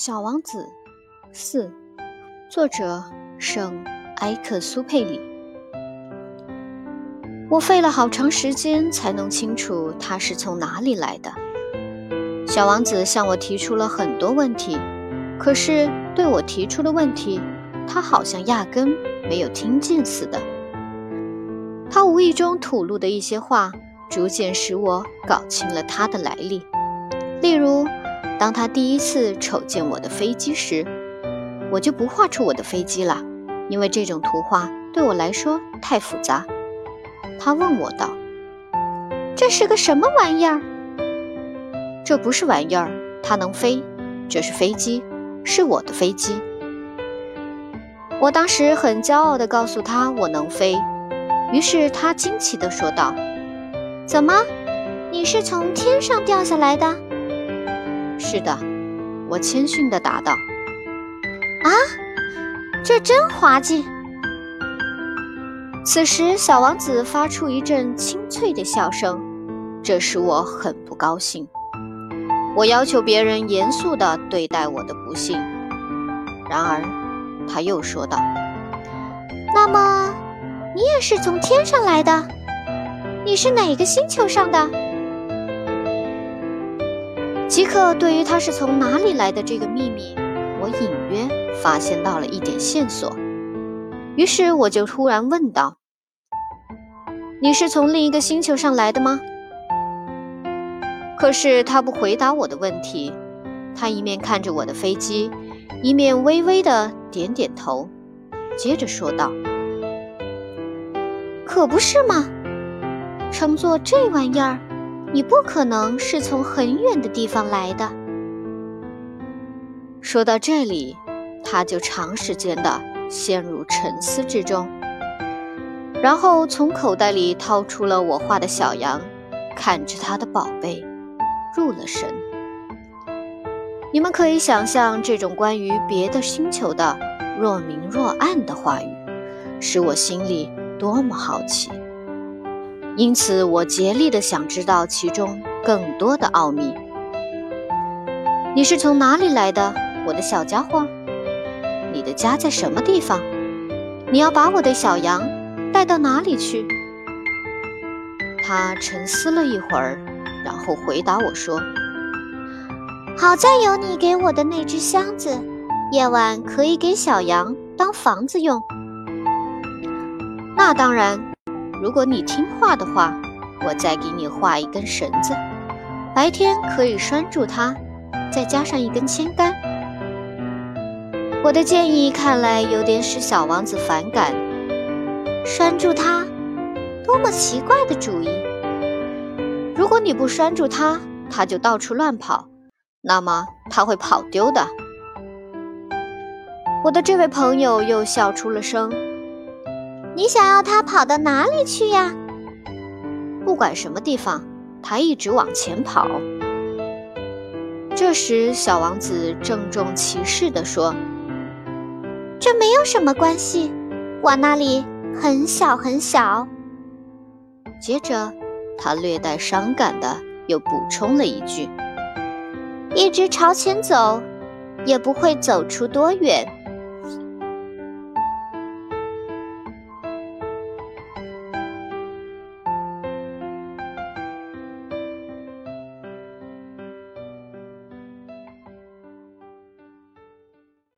小王子四，作者圣埃克苏佩里。我费了好长时间才弄清楚他是从哪里来的。小王子向我提出了很多问题，可是对我提出的问题，他好像压根没有听见似的。他无意中吐露的一些话，逐渐使我搞清了他的来历。例如。当他第一次瞅见我的飞机时，我就不画出我的飞机了，因为这种图画对我来说太复杂。他问我道：“这是个什么玩意儿？”“这不是玩意儿，它能飞。这是飞机，是我的飞机。”我当时很骄傲地告诉他我能飞，于是他惊奇地说道：“怎么，你是从天上掉下来的？”是的，我谦逊地答道。“啊，这真滑稽！”此时，小王子发出一阵清脆的笑声，这使我很不高兴。我要求别人严肃地对待我的不幸。然而，他又说道：“那么，你也是从天上来的？你是哪个星球上的？”即刻，对于他是从哪里来的这个秘密，我隐约发现到了一点线索。于是我就突然问道：“你是从另一个星球上来的吗？”可是他不回答我的问题，他一面看着我的飞机，一面微微的点点头，接着说道：“可不是吗？乘坐这玩意儿。”你不可能是从很远的地方来的。说到这里，他就长时间的陷入沉思之中，然后从口袋里掏出了我画的小羊，看着他的宝贝，入了神。你们可以想象这种关于别的星球的若明若暗的话语，使我心里多么好奇。因此，我竭力的想知道其中更多的奥秘。你是从哪里来的，我的小家伙？你的家在什么地方？你要把我的小羊带到哪里去？他沉思了一会儿，然后回答我说：“好在有你给我的那只箱子，夜晚可以给小羊当房子用。”那当然。如果你听话的话，我再给你画一根绳子，白天可以拴住它，再加上一根铅杆。我的建议看来有点使小王子反感。拴住它，多么奇怪的主意！如果你不拴住它，它就到处乱跑，那么它会跑丢的。我的这位朋友又笑出了声。你想要它跑到哪里去呀？不管什么地方，它一直往前跑。这时，小王子郑重其事地说：“这没有什么关系，我那里很小很小。”接着，他略带伤感的又补充了一句：“一直朝前走，也不会走出多远。”